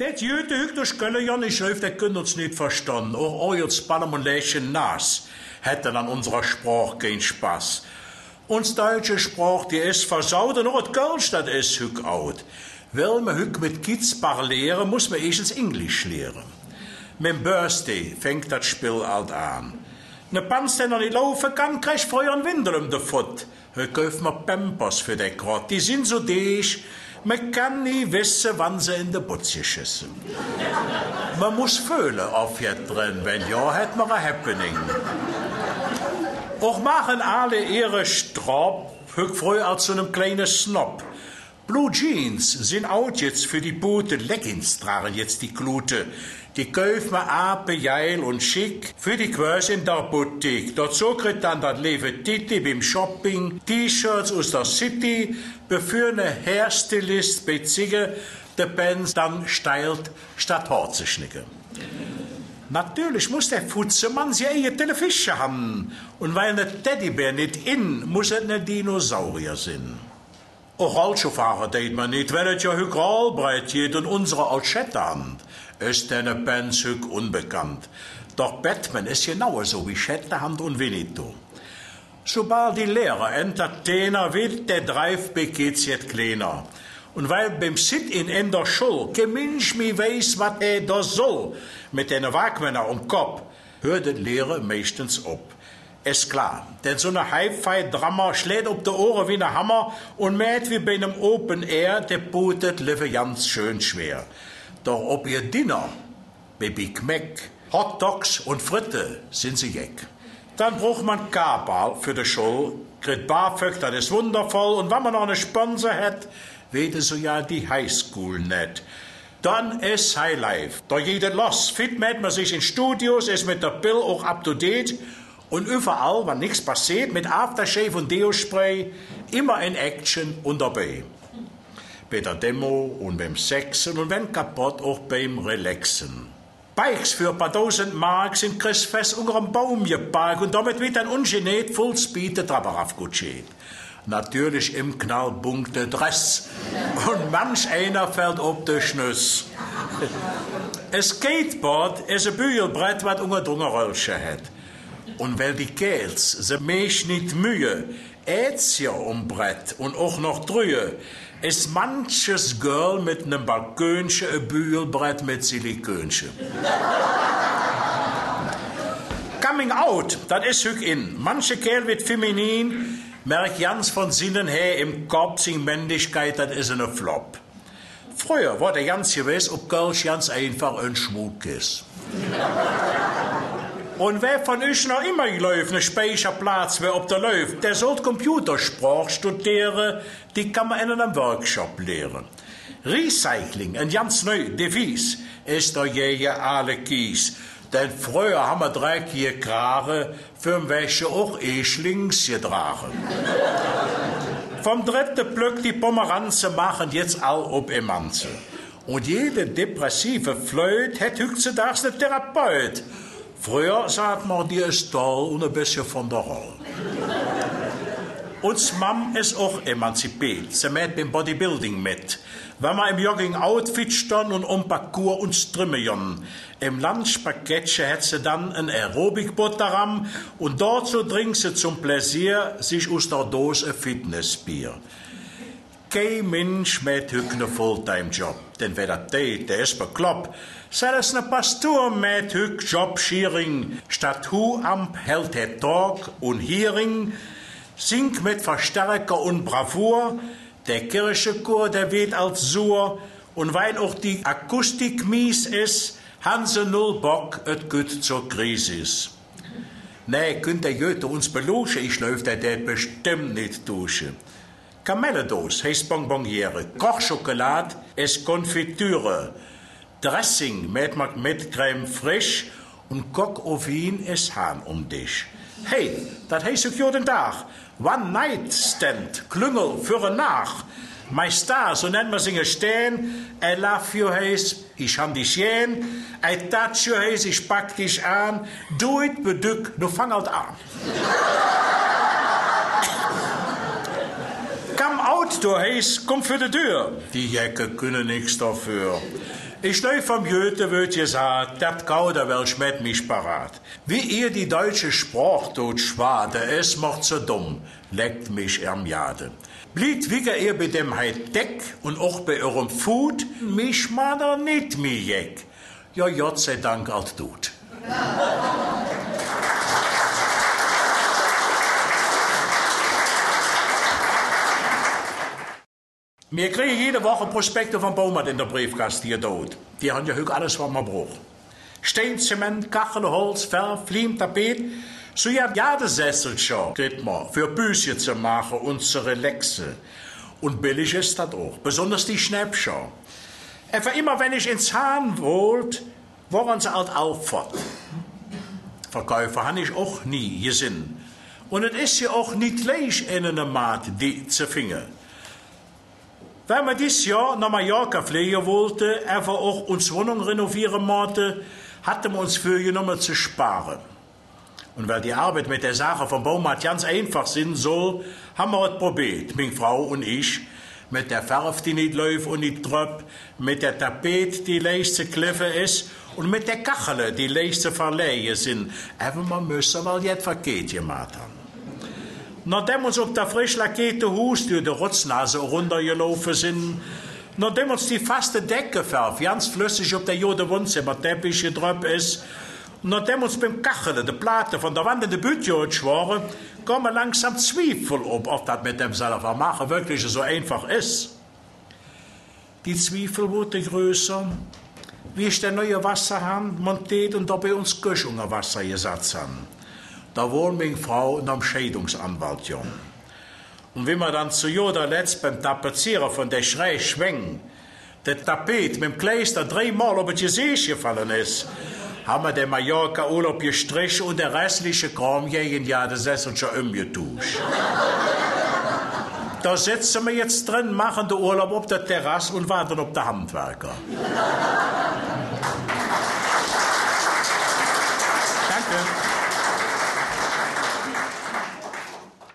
Huk durch Gölle ja nicht schrift, der könnt uns nicht verstanden. Auch euer Spannung und Lächen nas hätten an unserer Sprache keinen Spaß. Uns deutsche Sprache, die ist versaut und auch Kölsch, das ist hück out. Will man hück mit Kids lehren, muss man erstens Englisch lehren. Mit Birthday fängt das Spiel alt an. Ne Panz, der noch nicht laufen kann, kriegt Feuer und Windel um den Futt. Hier kauft man Pampers für den Grot. Die sind so dicht, man kann nie wissen, wann sie in der Butze schießen. Man muss fühlen auf jetzt drin, wenn ja, hat man ein Happening. Auch machen alle ihre hück früh als so einem kleinen Snob. Blue Jeans sind out jetzt für die Boote, Leggings tragen jetzt die Klute. Die kauft man ape, geil und schick für die Quers in der Boutique. Dazu kriegt dann das Leve Titi beim Shopping, T-Shirts aus der City, bevor eine Hairstylist bei Zigge der Benz dann steilt, statt Haar zu schnicken. Natürlich muss der Futzemann sie eigene Fische haben. Und weil ne Teddybär nicht in, muss es ne Dinosaurier sein. Auch Rollschuhfahrer deed man nicht, weil es ja hück breit geht und unsere Alschetterhand ist eine Benz hück unbekannt. Doch Batman ist genauer so wie Shetterhand und Winnetou. Sobald die Lehrer Entertainer wird, der Dreifbeck geht's jetzt kleiner. Und weil beim Sit-in in der Schule kein Mensch mehr weiß, was er da soll, mit den Wagmänner um Kopf, hört die Lehre meistens ab. Ist klar, denn so eine Hi-Fi-Drama schlägt auf die Ohren wie ein Hammer und merkt wie bei einem Open Air, der botet leve ganz schön schwer. Doch ob ihr Dinner, Big Mac, Hot Dogs und Fritte sind sie jeck. Dann braucht man Kabal für die Show, kriegt BAföG, das ist wundervoll, und wenn man noch eine Sponsor hat, weet so ja die Highschool net. Dann ist Highlife. Da es los. Fit mit man sich in Studios, ist mit der Bill auch up to date. Und überall, wenn nichts passiert, mit Aftershave und Deo-Spray, immer in Action und dabei. Bei der Demo und beim Sexen und wenn kaputt, auch beim Relaxen. Bikes für ein paar tausend Mark sind Chris fest unter einem Baum geparkt und damit wird ein ungeniert Fullspeed der Trapper aufgeschickt natürlich im knallbunte Dress. Und manch einer fällt ob de Schnüss. Ein Skateboard ist ein Bügelbrett, was unter Drungerrölsche hat. Und weil die Kerls se mesch nicht mühe, ät's ja um Brett und auch noch drühe, ist manches Girl mit nem Balkönchen ein Bügelbrett mit Silikönchen. Coming out, das ist hück in. Manche Kerl wird feminin, merk ganz von Sinnen her im Kopf sin Männlichkeit, das ist eine Flop. Früher war der ganz gewiss, ob Kölsch ganz einfach ein Schmuck ist. Und wer von euch noch immer läuft, ne Speicherplatz, wer ob der läuft, der soll Computersprache studieren, die kann man in einem Workshop lehren. Recycling, ein ganz neuer Devis, ist der jäger alle Kies. Denn früher haben wir dreckige Krare für welche auch Eschlings getragen. Vom dritten Blöck die Pomeranze machen jetzt all ob Emanze. Und jede depressive Flöte hat heutzutage einen Therapeut. Früher sagt man, die ist toll und ein bisschen von der Rolle. Uns Mam ist auch emanzipiert. Sie macht beim Bodybuilding mit. Wenn man im Jogging-Outfit stand und um Parcours und Strümmejon. Im Lunchpakettchen hat sie dann ein Aerobikbutterram und dort so trinkt sie zum Pläsier sich aus der Dose ein Fitnessbier. Kein Mensch mit einen Fulltime-Job. Denn wer das tät, der ist bekloppt. Selbst ne Pastor mit hück Job-Schiering. Statt Hu am hält er Talk und Hearing Sing mit Verstärker und Bravour, der Kirchechor, der weht als Sur, und weil auch die Akustik mies ist, haben sie null Bock, et gut zur Krise. Nee, könnt der Goethe uns beloschen, ich läuft der der bestimmt nicht duschen. Kamelledos heißt Bonbonniere, Kochschokolade ist Konfitüre, Dressing mit, mit Creme frisch und Kock auf Wien ist Hahn um dich. Hey, dat heet ik den Tag. One night stand, klungel für nach. Mein Star, so nennt man singe stehen. I love you heis, ich han dich jen. I touch you heis, ich pack dich an. Do it, bedück, du fang halt an. Du heißt, komm für die Tür. Die Jacke können nix dafür. Ich neu vom Goethe wird gesagt, dat Gauder wel schmet mich parat. Wie ihr die deutsche Sprache dort schwade, es macht so dumm, leckt mich am Jade. Bliet wie ihr bei dem Deck und auch bei eurem Food, mich mader nicht mi jeck. Ja, Gott sei Dank alt tut. Wir kriegen jede Woche Prospekte von Baumert in der Briefkaste hier dort. Die haben ja heute alles, was man braucht. Stein, Zement, Kachel, Holz, Fell, Pfliem, Tapet. So ja, ja, das Sessel schon, kriegt man, für Büsche zu machen und zu relaxen. Und billig ist das auch, besonders die Schnäppchen. Einfach immer, wenn ich ins Hahn wollt, waren sie halt auch fort. Verkäufer habe ich auch nie gesehen. Und es ist ja auch nicht leicht in einer Maat, die zu finden. Wenn wir dieses Jahr nach Mallorca fliegen wollten, einfach auch uns Wohnung renovieren wollten, hatten wir uns vorgenommen zu sparen. Und weil die Arbeit mit der Sache vom Baumarkt ganz einfach sein soll, haben wir es probiert, meine Frau und ich, mit der Färf, die nicht läuft und nicht tröpft, mit der Tapet, die leicht zu kliffen ist, und mit der Kachel, die leicht zu verleihen sind. Aber man müssen mal jetzt verkehrt gemacht haben. Nachdem uns auf der frisch lackierte Hus durch die Rotznase runtergelaufen sind, nachdem uns die faste Decke färbt, ganz flüssig auf der Jode Wohnzimmerteppich gedrückt ist, und nachdem uns beim Kachelen die Platte von der Wand in die Bütje schworen, kommen langsam Zweifel ob, ob das mit dem selber machen wirklich so einfach ist. Die Zweifel wurden größer, wie ich der neue Wasserhahn? Montiert und dabei uns Göschungen Wasser gesetzt haben. Da wohnt meine Frau und am Scheidungsanwalt jung. Und wie man dann zu Joda letzt beim Tapezieren von der Schrei schwenken, der Tapet mit dem Kleister dreimal auf das Gesicht gefallen ist, haben wir den Mallorca-Urlaub gestrichen und der restliche Kram jeden Jahr das Sessel schon umgetauscht. da sitzen wir jetzt drin, machen den Urlaub auf der Terrasse und warten auf den Handwerker.